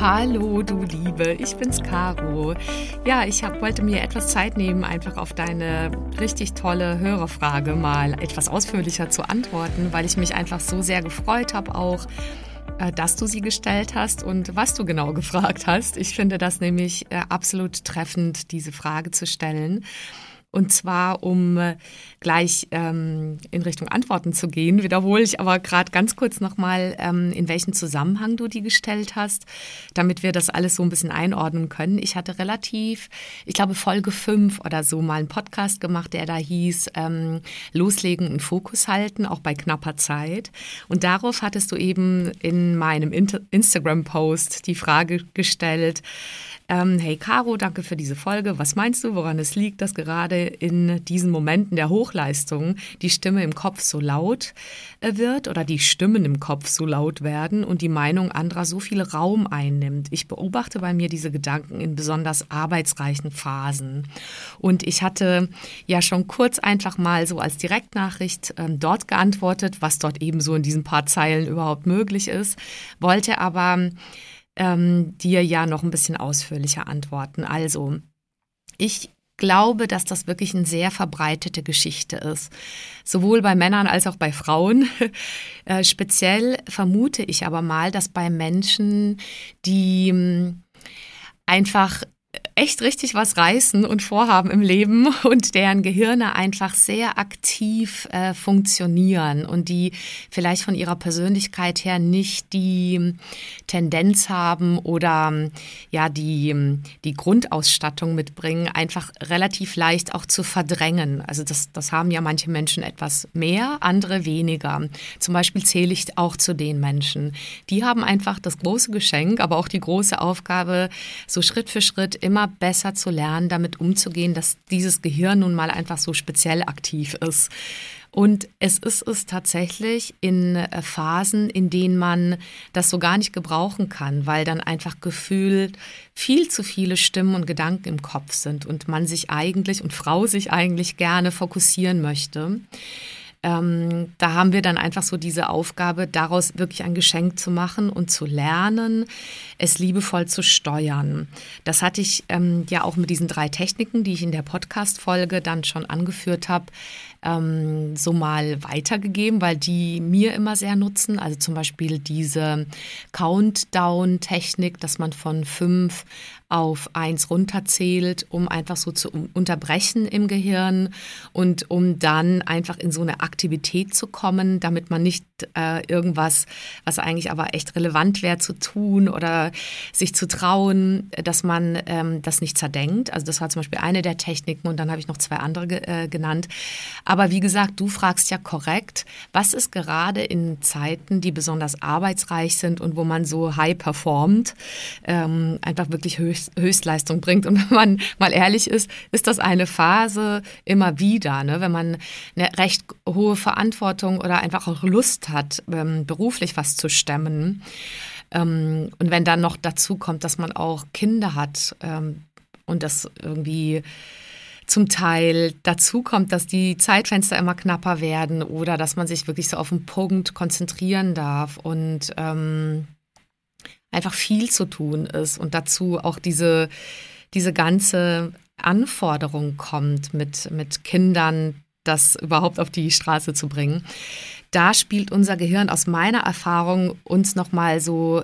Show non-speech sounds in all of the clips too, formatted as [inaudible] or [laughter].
Hallo, du Liebe, ich bin's Caro. Ja, ich hab, wollte mir etwas Zeit nehmen, einfach auf deine richtig tolle Hörerfrage mal etwas ausführlicher zu antworten, weil ich mich einfach so sehr gefreut habe auch, äh, dass du sie gestellt hast und was du genau gefragt hast. Ich finde das nämlich äh, absolut treffend, diese Frage zu stellen. Und zwar, um äh, gleich ähm, in Richtung Antworten zu gehen, [laughs] wiederhole ich aber gerade ganz kurz nochmal, ähm, in welchem Zusammenhang du die gestellt hast, damit wir das alles so ein bisschen einordnen können. Ich hatte relativ, ich glaube, Folge 5 oder so mal einen Podcast gemacht, der da hieß ähm, Loslegen und Fokus halten, auch bei knapper Zeit. Und darauf hattest du eben in meinem Instagram-Post die Frage gestellt, ähm, hey Caro, danke für diese Folge. Was meinst du, woran es liegt, dass gerade in diesen Momenten der Hochleistung die Stimme im Kopf so laut äh, wird oder die Stimmen im Kopf so laut werden und die Meinung anderer so viel Raum einnimmt? Ich beobachte bei mir diese Gedanken in besonders arbeitsreichen Phasen. Und ich hatte ja schon kurz einfach mal so als Direktnachricht ähm, dort geantwortet, was dort eben so in diesen paar Zeilen überhaupt möglich ist, wollte aber ähm, dir ja noch ein bisschen ausführlicher antworten. Also, ich glaube, dass das wirklich eine sehr verbreitete Geschichte ist. Sowohl bei Männern als auch bei Frauen. [laughs] Äh, speziell vermute ich aber mal, dass bei Menschen, die hm, einfach echt richtig was reißen und vorhaben im Leben [laughs] und deren Gehirne einfach sehr aktiv äh, funktionieren und die vielleicht von ihrer Persönlichkeit her nicht die Tendenz haben oder ja die, die Grundausstattung mitbringen, einfach relativ leicht auch zu verdrängen. Also das, das haben ja manche Menschen etwas mehr, andere weniger. Zum Beispiel zähle ich auch zu den Menschen. Die haben einfach das große Geschenk, aber auch die große Aufgabe, so Schritt für Schritt immer besser zu lernen, damit umzugehen, dass dieses Gehirn nun mal einfach so speziell aktiv ist. Und es ist es tatsächlich in äh, Phasen, in denen man das so gar nicht gebrauchen kann, weil dann einfach gefühlt viel zu viele Stimmen und Gedanken im Kopf sind und man sich eigentlich und Frau sich eigentlich gerne fokussieren möchte. Ähm, da haben wir dann einfach so diese Aufgabe, daraus wirklich ein Geschenk zu machen und zu lernen, es liebevoll zu steuern. Das hatte ich ähm, ja auch mit diesen drei Techniken, die ich in der Podcast-Folge dann schon angeführt habe, ähm, so mal weitergegeben, weil die mir immer sehr nutzen. Also zum Beispiel diese Countdown-Technik, dass man von fünf auf eins runterzählt, um einfach so zu unterbrechen im Gehirn und um dann einfach in so eine Aktivität zu kommen, damit man nicht äh, irgendwas, was eigentlich aber echt relevant wäre zu tun oder sich zu trauen, dass man ähm, das nicht zerdenkt. Also das war zum Beispiel eine der Techniken und dann habe ich noch zwei andere äh, genannt. Aber wie gesagt, du fragst ja korrekt, was ist gerade in Zeiten, die besonders arbeitsreich sind und wo man so high performt, ähm, einfach wirklich Höchst, Höchstleistung bringt. Und [laughs] wenn man mal ehrlich ist, ist das eine Phase immer wieder, ne? wenn man eine recht hohe Verantwortung oder einfach auch Lust hat, ähm, beruflich was zu stemmen. Ähm, und wenn dann noch dazu kommt, dass man auch Kinder hat ähm, und das irgendwie zum Teil dazu kommt, dass die Zeitfenster immer knapper werden oder dass man sich wirklich so auf den Punkt konzentrieren darf und ähm, einfach viel zu tun ist und dazu auch diese, diese ganze Anforderung kommt, mit, mit Kindern das überhaupt auf die Straße zu bringen. Da spielt unser Gehirn aus meiner Erfahrung uns nochmal so,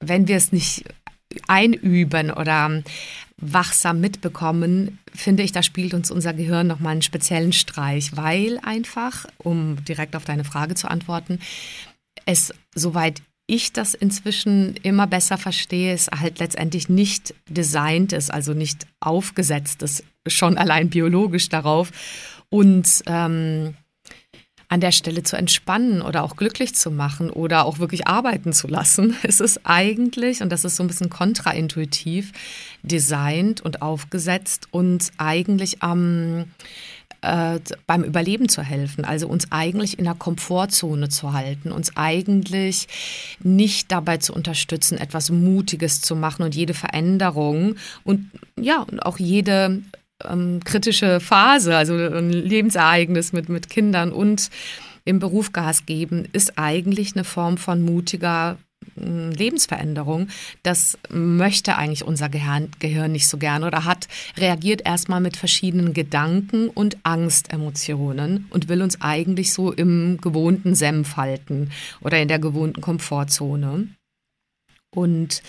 wenn wir es nicht einüben oder wachsam mitbekommen, finde ich, da spielt uns unser Gehirn nochmal einen speziellen Streich, weil einfach, um direkt auf deine Frage zu antworten, es soweit ich das inzwischen immer besser verstehe, ist halt letztendlich nicht designt ist, also nicht aufgesetzt ist, schon allein biologisch darauf. Und ähm, an der Stelle zu entspannen oder auch glücklich zu machen oder auch wirklich arbeiten zu lassen. [laughs] Es ist eigentlich, und das ist so ein bisschen kontraintuitiv, designt und aufgesetzt und eigentlich am äh, beim Überleben zu helfen, also uns eigentlich in der Komfortzone zu halten, uns eigentlich nicht dabei zu unterstützen, etwas Mutiges zu machen und jede Veränderung und ja, und auch jede ähm, kritische Phase, also ein Lebensereignis mit, mit Kindern und im Beruf Gas geben, ist eigentlich eine Form von mutiger Lebensveränderung, das möchte eigentlich unser Gehirn, Gehirn nicht so gern oder hat reagiert erstmal mit verschiedenen Gedanken und Angstemotionen und will uns eigentlich so im gewohnten Senf halten oder in der gewohnten Komfortzone. Und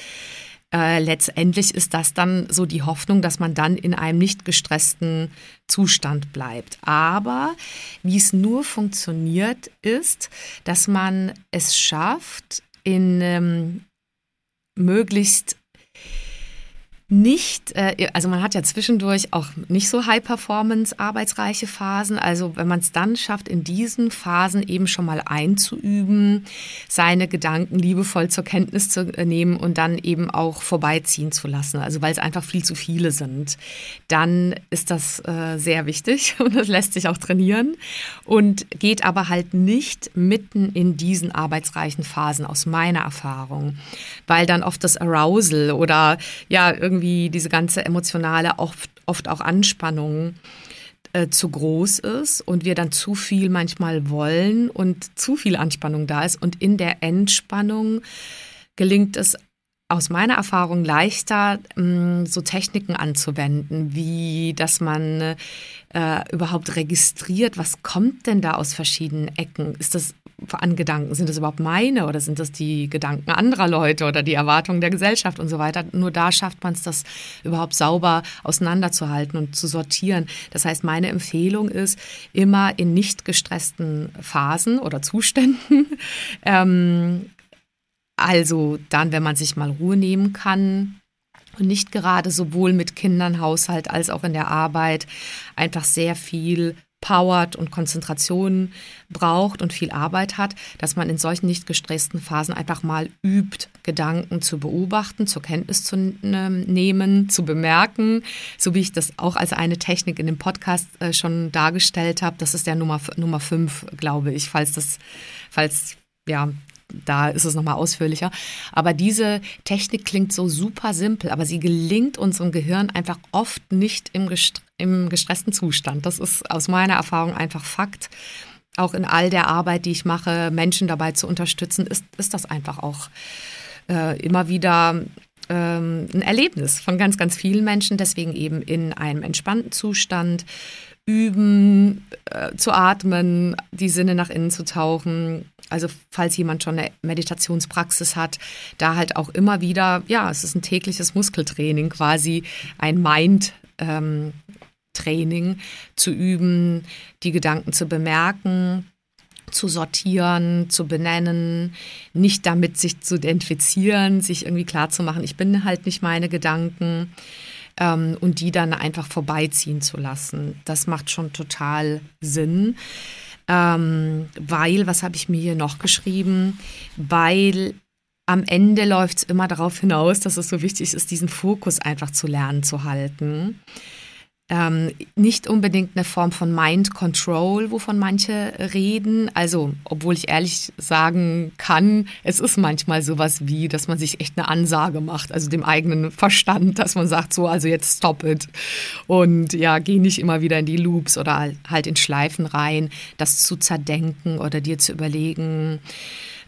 äh, letztendlich ist das dann so die Hoffnung, dass man dann in einem nicht gestressten Zustand bleibt. Aber wie es nur funktioniert, ist, dass man es schafft, in ähm, möglichst nicht, äh, also man hat ja zwischendurch auch nicht so High-Performance-arbeitsreiche Phasen. Also wenn man es dann schafft, in diesen Phasen eben schon mal einzuüben, seine Gedanken liebevoll zur Kenntnis zu nehmen und dann eben auch vorbeiziehen zu lassen, also weil es einfach viel zu viele sind, dann ist das äh, sehr wichtig [laughs] und das lässt sich auch trainieren und geht aber halt nicht mitten in diesen arbeitsreichen Phasen aus meiner Erfahrung, weil dann oft das Arousal oder ja irgendwie irgendwie diese ganze emotionale, oft, oft auch Anspannung äh, zu groß ist und wir dann zu viel manchmal wollen und zu viel Anspannung da ist. Und in der Entspannung gelingt es aus meiner Erfahrung leichter, mm, so Techniken anzuwenden, wie dass man äh, überhaupt registriert, was kommt denn da aus verschiedenen Ecken? Ist das an Gedanken? Sind das überhaupt meine oder sind das die Gedanken anderer Leute oder die Erwartungen der Gesellschaft und so weiter? Nur da schafft man es, das überhaupt sauber auseinanderzuhalten und zu sortieren. Das heißt, meine Empfehlung ist, immer in nicht gestressten Phasen oder Zuständen [laughs] ähm, also dann, wenn man sich mal Ruhe nehmen kann und nicht gerade sowohl mit Kindern, Haushalt als auch in der Arbeit einfach sehr viel powert und Konzentration braucht und viel Arbeit hat, dass man in solchen nicht gestressten Phasen einfach mal übt, Gedanken zu beobachten, zur Kenntnis zu nehmen, zu bemerken, so wie ich das auch als eine Technik in dem Podcast äh, schon dargestellt habe. Das ist der Nummer Nummer fünf, glaube ich, falls das, falls ja, da ist es nochmal ausführlicher. Aber diese Technik klingt so super simpel, aber sie gelingt unserem Gehirn einfach oft nicht im, im gestressten Zustand. Das ist aus meiner Erfahrung einfach Fakt. Auch in all der Arbeit, die ich mache, Menschen dabei zu unterstützen, ist, ist das einfach auch äh, immer wieder ähm, ein Erlebnis von ganz, ganz vielen Menschen. Deswegen eben in einem entspannten Zustand üben, äh, zu atmen, die Sinne nach innen zu tauchen. Also falls jemand schon eine Meditationspraxis hat, da halt auch immer wieder, ja, es ist ein tägliches Muskeltraining, quasi ein Mind. Ähm, Training zu üben, die Gedanken zu bemerken, zu sortieren, zu benennen, nicht damit sich zu identifizieren, sich irgendwie klar zu machen, ich bin halt nicht meine Gedanken ähm, und die dann einfach vorbeiziehen zu lassen. Das macht schon total Sinn. Ähm, weil, was habe ich mir hier noch geschrieben? Weil am Ende läuft es immer darauf hinaus, dass es so wichtig ist, diesen Fokus einfach zu lernen zu halten ähm, nicht unbedingt eine Form von Mind Control, wovon manche reden. Also, obwohl ich ehrlich sagen kann, es ist manchmal sowas wie, dass man sich echt eine Ansage macht, also dem eigenen Verstand, dass man sagt, so, also jetzt stop it. Und ja, geh nicht immer wieder in die Loops oder halt in Schleifen rein, das zu zerdenken oder dir zu überlegen,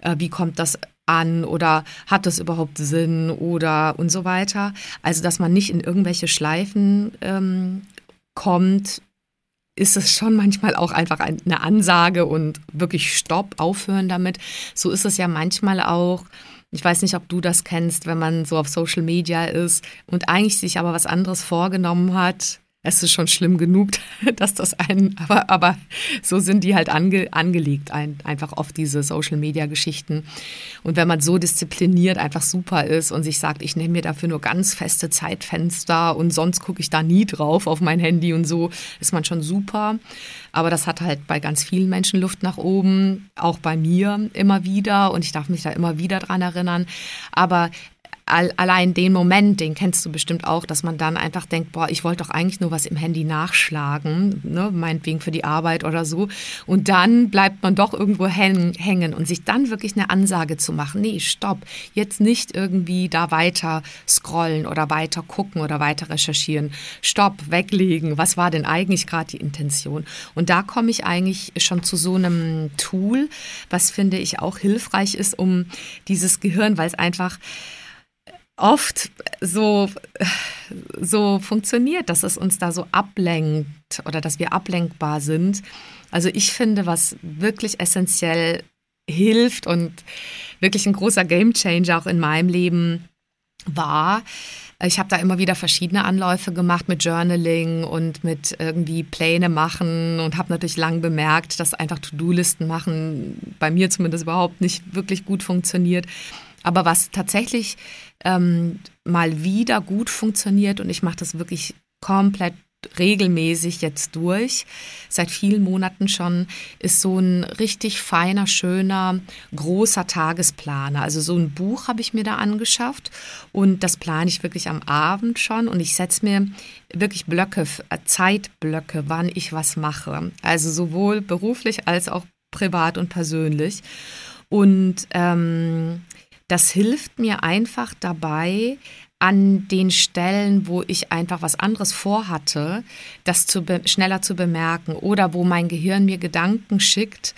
äh, wie kommt das an oder hat das überhaupt Sinn oder und so weiter. Also, dass man nicht in irgendwelche Schleifen ähm, kommt, ist es schon manchmal auch einfach eine Ansage und wirklich Stopp, aufhören damit. So ist es ja manchmal auch. Ich weiß nicht, ob du das kennst, wenn man so auf Social Media ist und eigentlich sich aber was anderes vorgenommen hat es ist schon schlimm genug, [laughs] dass das einen, aber, aber so sind die halt ange, angelegt, ein, einfach auf diese Social-Media-Geschichten. Und wenn man so diszipliniert einfach super ist und sich sagt, ich nehme mir dafür nur ganz feste Zeitfenster und sonst gucke ich da nie drauf auf mein Handy und so, ist man schon super. Aber das hat halt bei ganz vielen Menschen Luft nach oben, auch bei mir immer wieder und ich darf mich da immer wieder dran erinnern. Aber allein den Moment, den kennst du bestimmt auch, dass man dann einfach denkt, boah, ich wollte doch eigentlich nur was im Handy nachschlagen, ne, meinetwegen für die Arbeit oder so. Und dann bleibt man doch irgendwo hängen und sich dann wirklich eine Ansage zu machen, nee, stopp, jetzt nicht irgendwie da weiter scrollen oder weiter gucken oder weiter recherchieren. Stopp, weglegen. Was war denn eigentlich gerade die Intention? Und da komme ich eigentlich schon zu so einem Tool, was finde ich auch hilfreich ist, um dieses Gehirn, weil es einfach oft so, so funktioniert, dass es uns da so ablenkt oder dass wir ablenkbar sind. Also ich finde, was wirklich essentiell hilft und wirklich ein großer Gamechanger auch in meinem Leben war, ich habe da immer wieder verschiedene Anläufe gemacht mit Journaling und mit irgendwie Pläne machen und habe natürlich lang bemerkt, dass einfach To-Do-Listen machen bei mir zumindest überhaupt nicht wirklich gut funktioniert. Aber was tatsächlich ähm, mal wieder gut funktioniert und ich mache das wirklich komplett regelmäßig jetzt durch, seit vielen Monaten schon, ist so ein richtig feiner, schöner, großer Tagesplaner. Also so ein Buch habe ich mir da angeschafft und das plane ich wirklich am Abend schon und ich setze mir wirklich Blöcke, äh, Zeitblöcke, wann ich was mache. Also sowohl beruflich als auch privat und persönlich. Und ähm, das hilft mir einfach dabei, an den Stellen, wo ich einfach was anderes vorhatte, das zu schneller zu bemerken oder wo mein Gehirn mir Gedanken schickt,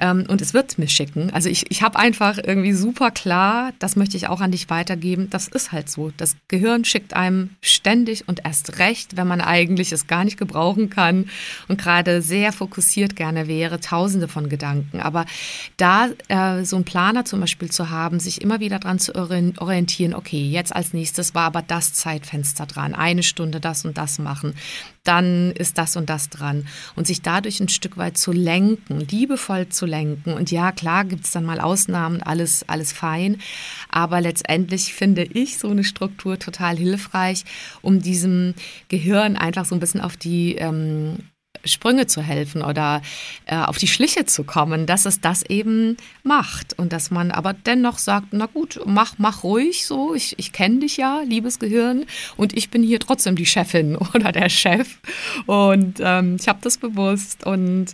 ähm, und es wird mir schicken. Also ich, ich habe einfach irgendwie super klar, das möchte ich auch an dich weitergeben. Das ist halt so. Das Gehirn schickt einem ständig und erst recht, wenn man eigentlich es gar nicht gebrauchen kann und gerade sehr fokussiert gerne wäre, tausende von Gedanken. Aber da äh, so einen Planer zum Beispiel zu haben, sich immer wieder dran zu orientieren, okay, jetzt als nächstes war aber das Zeitfenster dran, eine Stunde das und das machen dann ist das und das dran. Und sich dadurch ein Stück weit zu lenken, liebevoll zu lenken. Und ja, klar gibt es dann mal Ausnahmen, alles, alles fein. Aber letztendlich finde ich so eine Struktur total hilfreich, um diesem Gehirn einfach so ein bisschen auf die ähm, Sprünge zu helfen oder äh, auf die Schliche zu kommen, dass es das eben macht. Und dass man aber dennoch sagt, na gut, mach, mach ruhig so, ich, ich kenne dich ja, liebes Gehirn. Und ich bin hier trotzdem die Chefin [laughs] oder der Chef. Und ähm, ich habe das bewusst. Und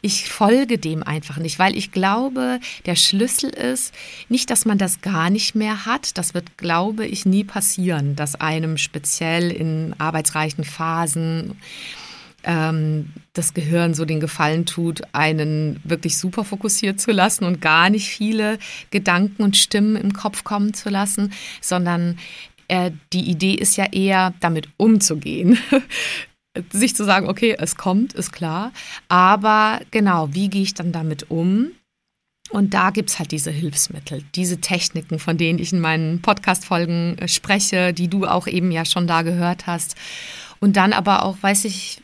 ich folge dem einfach nicht, weil ich glaube, der Schlüssel ist nicht, dass man das gar nicht mehr hat, das wird, glaube ich, nie passieren, dass einem speziell in arbeitsreichen Phasen ähm, das Gehirn so den Gefallen tut, einen wirklich super fokussiert zu lassen und gar nicht viele Gedanken und Stimmen im Kopf kommen zu lassen, sondern äh, die Idee ist ja eher, damit umzugehen. [laughs] Sich zu sagen, okay, es kommt, ist klar, aber genau, wie gehe ich dann damit um? Und da gibt es halt diese Hilfsmittel, diese Techniken, von denen ich in meinen Podcast-Folgen äh, spreche, die du auch eben ja schon da gehört hast. Und dann aber auch, weiß ich,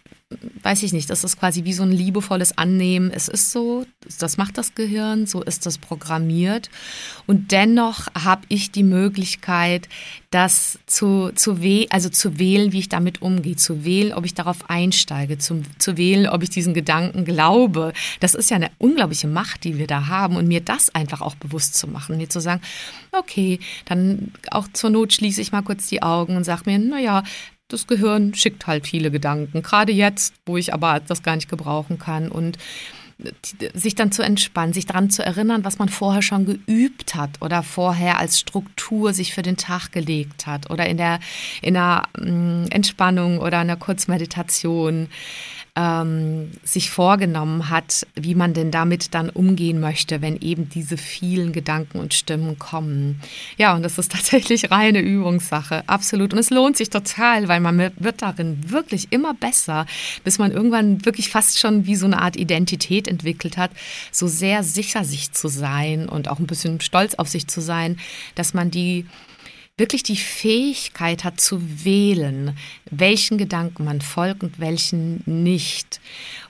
weiß ich nicht, das ist quasi wie so ein liebevolles Annehmen. Es ist so, das macht das Gehirn, so ist das programmiert. Und dennoch habe ich die Möglichkeit, das zu, zu, wäh also zu wählen, wie ich damit umgehe, zu wählen, ob ich darauf einsteige, zu, zu wählen, ob ich diesen Gedanken glaube. Das ist ja eine unglaubliche Macht, die wir da haben. Und mir das einfach auch bewusst zu machen, mir zu sagen, okay, dann auch zur Not schließe ich mal kurz die Augen und sage mir, naja, das Gehirn schickt halt viele Gedanken, gerade jetzt, wo ich aber das gar nicht gebrauchen kann. Und sich dann zu entspannen, sich daran zu erinnern, was man vorher schon geübt hat oder vorher als Struktur sich für den Tag gelegt hat oder in der in einer mm, Entspannung oder einer Kurzmeditation ähm, sich vorgenommen hat, wie man denn damit dann umgehen möchte, wenn eben diese vielen Gedanken und Stimmen kommen. Ja, und das ist [laughs] tatsächlich reine Übungssache, absolut. Und es lohnt sich total, weil man wird darin wirklich immer besser, bis man irgendwann wirklich fast schon wie so eine Art Identität entwickelt hat, so sehr sicher sich zu sein und auch ein bisschen stolz auf sich zu sein, dass man die wirklich die Fähigkeit hat zu wählen, welchen Gedanken man folgt und welchen nicht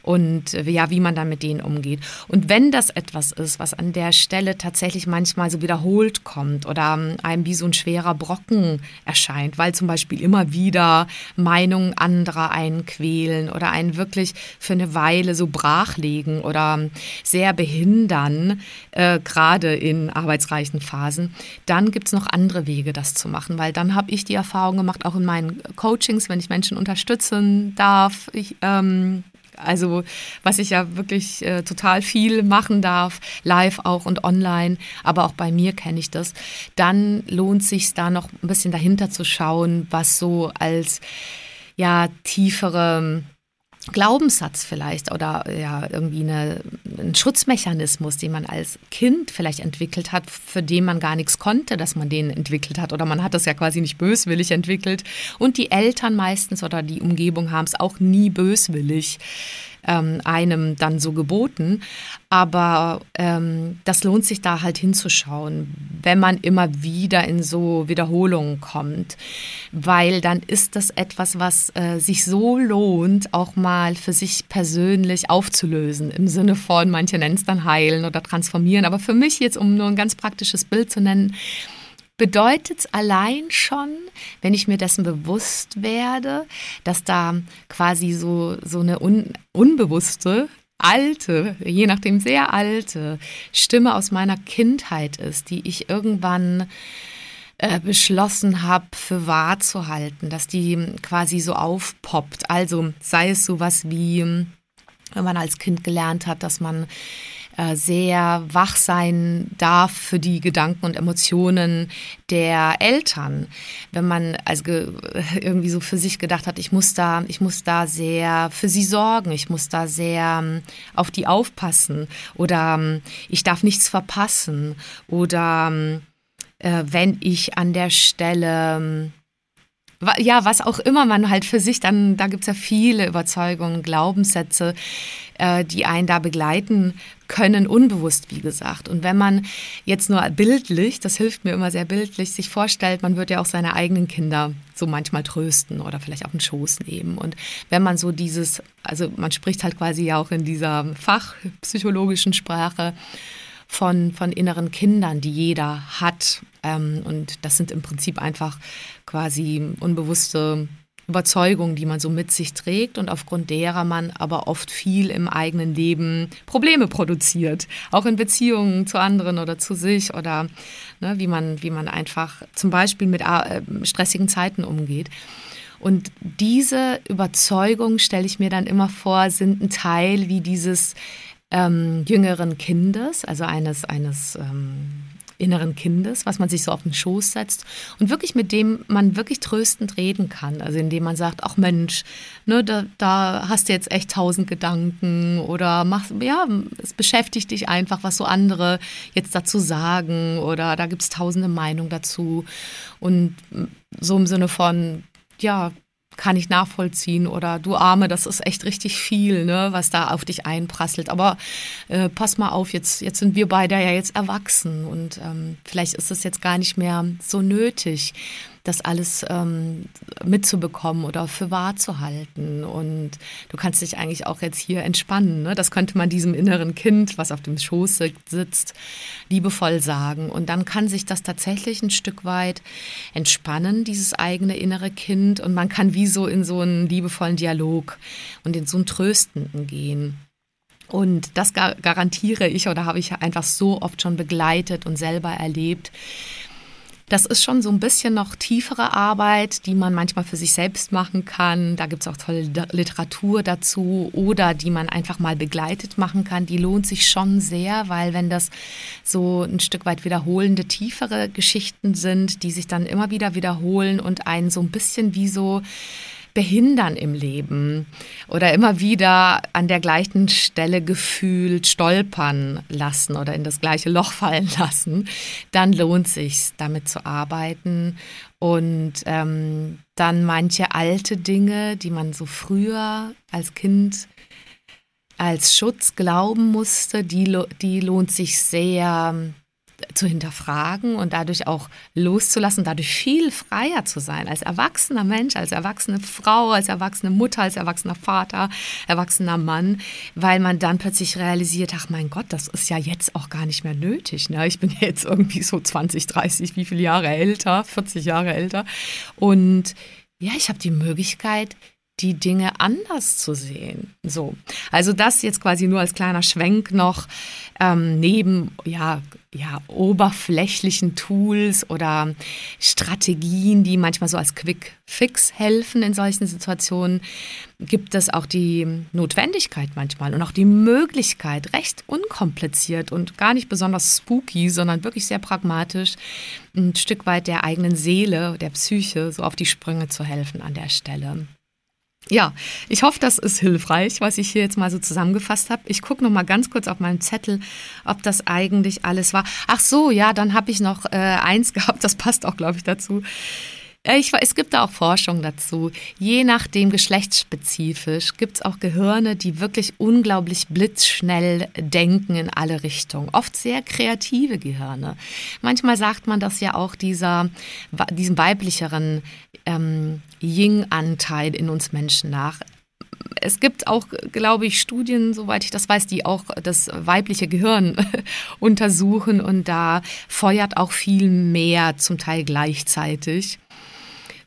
und äh, ja, wie man dann mit denen umgeht. Und wenn das etwas ist, was an der Stelle tatsächlich manchmal so wiederholt kommt oder ähm, einem wie so ein schwerer Brocken erscheint, weil zum Beispiel immer wieder Meinungen anderer einen quälen oder einen wirklich für eine Weile so brachlegen oder ähm, sehr behindern, äh, gerade in arbeitsreichen Phasen, dann gibt es noch andere Wege, das zu machen, weil dann habe ich die Erfahrung gemacht, auch in meinen Coachings, wenn ich Menschen unterstützen darf, ich, ähm, also was ich ja wirklich äh, total viel machen darf, live auch und online, aber auch bei mir kenne ich das, dann lohnt sich da noch ein bisschen dahinter zu schauen, was so als ja tiefere Glaubenssatz vielleicht oder ja irgendwie eine, ein Schutzmechanismus, den man als Kind vielleicht entwickelt hat, für den man gar nichts konnte, dass man den entwickelt hat oder man hat das ja quasi nicht böswillig entwickelt. Und die Eltern meistens oder die Umgebung haben es auch nie böswillig ähm, einem dann so geboten. Aber ähm, das lohnt sich da halt hinzuschauen, wenn man immer wieder in so Wiederholungen kommt, weil dann ist das etwas, was äh, sich so lohnt, auch mal für sich persönlich aufzulösen. Im Sinne von, manche nennen es dann heilen oder transformieren. Aber für mich jetzt, um nur ein ganz praktisches Bild zu nennen, bedeutet es allein schon, wenn ich mir dessen bewusst werde, dass da quasi so, so eine un, unbewusste, alte, je nachdem sehr alte Stimme aus meiner Kindheit ist, die ich irgendwann äh, beschlossen habe, für wahr zu halten, dass die quasi so aufpoppt. Also sei es sowas wie, wenn man als Kind gelernt hat, dass man äh, sehr wach sein darf für die Gedanken und Emotionen der Eltern. Wenn man also [laughs] irgendwie so für sich gedacht hat, ich muss da, ich muss da sehr für sie sorgen, ich muss da sehr ähm, auf die aufpassen oder ähm, ich darf nichts verpassen oder ähm, äh, wenn ich an der Stelle ja, was auch immer man halt für sich dann, da gibt es ja viele Überzeugungen, Glaubenssätze, äh, die einen da begleiten können, unbewusst, wie gesagt. Und wenn man jetzt nur bildlich, das hilft mir immer sehr bildlich, sich vorstellt, man wird ja auch seine eigenen Kinder so manchmal trösten oder vielleicht auf den Schoß nehmen. Und wenn man so dieses, also man spricht halt quasi ja auch in dieser fachpsychologischen Sprache, von, von inneren Kindern, die jeder hat. Ähm, und das sind im Prinzip einfach quasi unbewusste Überzeugungen, die man so mit sich trägt und aufgrund derer man aber oft viel im eigenen Leben Probleme produziert, auch in Beziehungen zu anderen oder zu sich oder ne, wie, man, wie man einfach zum Beispiel mit äh, stressigen Zeiten umgeht. Und diese Überzeugung, stelle ich mir dann immer vor, sind ein Teil wie dieses ähm, jüngeren Kindes, also eines, eines ähm, inneren Kindes, was man sich so auf den Schoß setzt und wirklich mit dem man wirklich tröstend reden kann. Also indem man sagt, ach Mensch, ne, da, da hast du jetzt echt tausend Gedanken oder mach, ja, es beschäftigt dich einfach, was so andere jetzt dazu sagen oder da gibt es tausende Meinungen dazu. Und so im Sinne von, ja, kann ich nachvollziehen oder du Arme, das ist echt richtig viel, ne, was da auf dich einprasselt. Aber äh, pass mal auf, jetzt, jetzt sind wir beide ja jetzt erwachsen und ähm, vielleicht ist es jetzt gar nicht mehr so nötig das alles ähm, mitzubekommen oder für wahr zu halten. Und du kannst dich eigentlich auch jetzt hier entspannen. Ne? Das könnte man diesem inneren Kind, was auf dem Schoß sitzt, liebevoll sagen. Und dann kann sich das tatsächlich ein Stück weit entspannen, dieses eigene innere Kind. Und man kann wie so in so einen liebevollen Dialog und in so einen Tröstenden gehen. Und das garantiere ich oder habe ich einfach so oft schon begleitet und selber erlebt, das ist schon so ein bisschen noch tiefere Arbeit, die man manchmal für sich selbst machen kann. Da gibt es auch tolle Literatur dazu oder die man einfach mal begleitet machen kann. Die lohnt sich schon sehr, weil wenn das so ein Stück weit wiederholende, tiefere Geschichten sind, die sich dann immer wieder wiederholen und einen so ein bisschen wie so behindern im Leben oder immer wieder an der gleichen Stelle gefühlt stolpern lassen oder in das gleiche Loch fallen [laughs] lassen, dann lohnt sich damit zu arbeiten. Und ähm, dann manche alte Dinge, die man so früher als Kind als Schutz glauben musste, die, die lohnt sich sehr zu hinterfragen und dadurch auch loszulassen, dadurch viel freier zu sein als erwachsener Mensch, als erwachsene Frau, als erwachsene Mutter, als erwachsener Vater, erwachsener Mann, weil man dann plötzlich realisiert, ach mein Gott, das ist ja jetzt auch gar nicht mehr nötig. Ne? Ich bin jetzt irgendwie so 20, 30, wie viele Jahre älter, 40 Jahre älter und ja, ich habe die Möglichkeit, die Dinge anders zu sehen. So, also das jetzt quasi nur als kleiner Schwenk noch ähm, neben ja ja oberflächlichen Tools oder Strategien, die manchmal so als Quick Fix helfen in solchen Situationen, gibt es auch die Notwendigkeit manchmal und auch die Möglichkeit, recht unkompliziert und gar nicht besonders spooky, sondern wirklich sehr pragmatisch, ein Stück weit der eigenen Seele, der Psyche so auf die Sprünge zu helfen an der Stelle. Ja, ich hoffe, das ist hilfreich, was ich hier jetzt mal so zusammengefasst habe. Ich gucke noch mal ganz kurz auf meinen Zettel, ob das eigentlich alles war. Ach so, ja, dann habe ich noch äh, eins [laughs] gehabt, das passt auch, glaube ich, dazu. Äh, ich, es gibt da auch Forschung dazu. Je nachdem geschlechtsspezifisch gibt es auch Gehirne, die wirklich unglaublich blitzschnell denken in alle Richtungen. Oft sehr kreative Gehirne. Manchmal sagt man das ja auch dieser, diesem weiblicheren ähm, Ying-Anteil in uns Menschen nach es gibt auch, glaube ich, Studien, soweit ich das weiß, die auch das weibliche Gehirn [laughs] untersuchen und da feuert auch viel mehr, zum Teil gleichzeitig.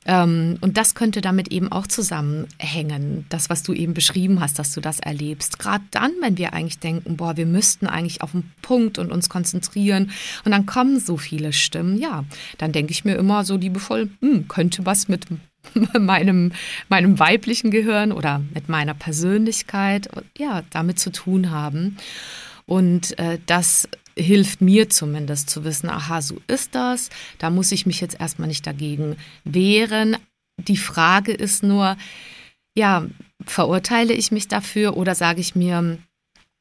Ähm, und das könnte damit eben auch zusammenhängen, das, was du eben beschrieben hast, dass du das erlebst. Gerade dann, wenn wir eigentlich denken, boah, wir müssten eigentlich auf den Punkt und uns konzentrieren und dann kommen so viele Stimmen, ja, dann denke ich mir immer so liebevoll, hm, könnte was mit [laughs] meinem, meinem weiblichen Gehirn oder mit meiner Persönlichkeit, ja, damit zu tun haben. Und äh, das hilft mir zumindest zu wissen, aha, so ist das, da muss ich mich jetzt erstmal nicht dagegen wehren. Die Frage ist nur, ja, verurteile ich mich dafür oder sage ich mir,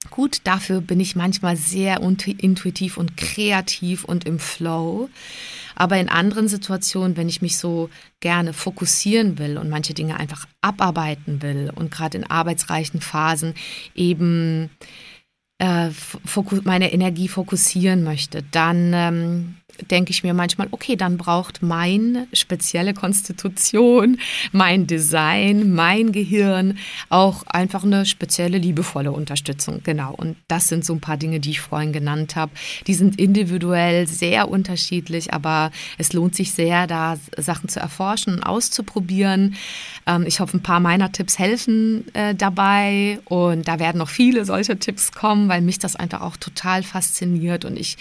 gut, dafür bin ich manchmal sehr intuitiv und kreativ und im Flow. Aber in anderen Situationen, wenn ich mich so gerne fokussieren will und manche Dinge einfach abarbeiten will und gerade in arbeitsreichen Phasen eben meine Energie fokussieren möchte, dann ähm, denke ich mir manchmal, okay, dann braucht meine spezielle Konstitution, mein Design, mein Gehirn auch einfach eine spezielle liebevolle Unterstützung. Genau. Und das sind so ein paar Dinge, die ich vorhin genannt habe. Die sind individuell sehr unterschiedlich, aber es lohnt sich sehr, da Sachen zu erforschen und auszuprobieren. Ähm, ich hoffe, ein paar meiner Tipps helfen äh, dabei und da werden noch viele solche Tipps kommen, weil mich das einfach auch total fasziniert und ich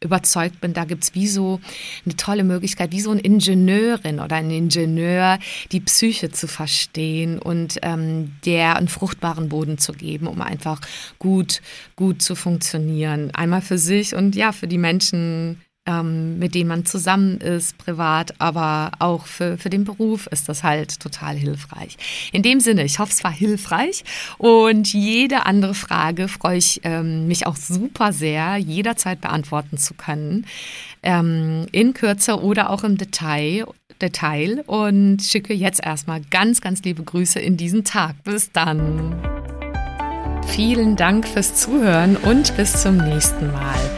überzeugt bin, da gibt es wie so eine tolle Möglichkeit, wie so eine Ingenieurin oder ein Ingenieur, die Psyche zu verstehen und ähm, der einen fruchtbaren Boden zu geben, um einfach gut, gut zu funktionieren. Einmal für sich und ja, für die Menschen, ähm, mit denen man zusammen ist, privat, aber auch für, für den Beruf ist das halt total hilfreich. In dem Sinne, ich hoffe, es war hilfreich und jede andere Frage freue ich ähm, mich auch super sehr, jederzeit beantworten zu können, ähm, in Kürze oder auch im Detail. Detail und schicke jetzt erstmal ganz, ganz liebe Grüße in diesen Tag. Bis dann. Vielen Dank fürs Zuhören und bis zum nächsten Mal.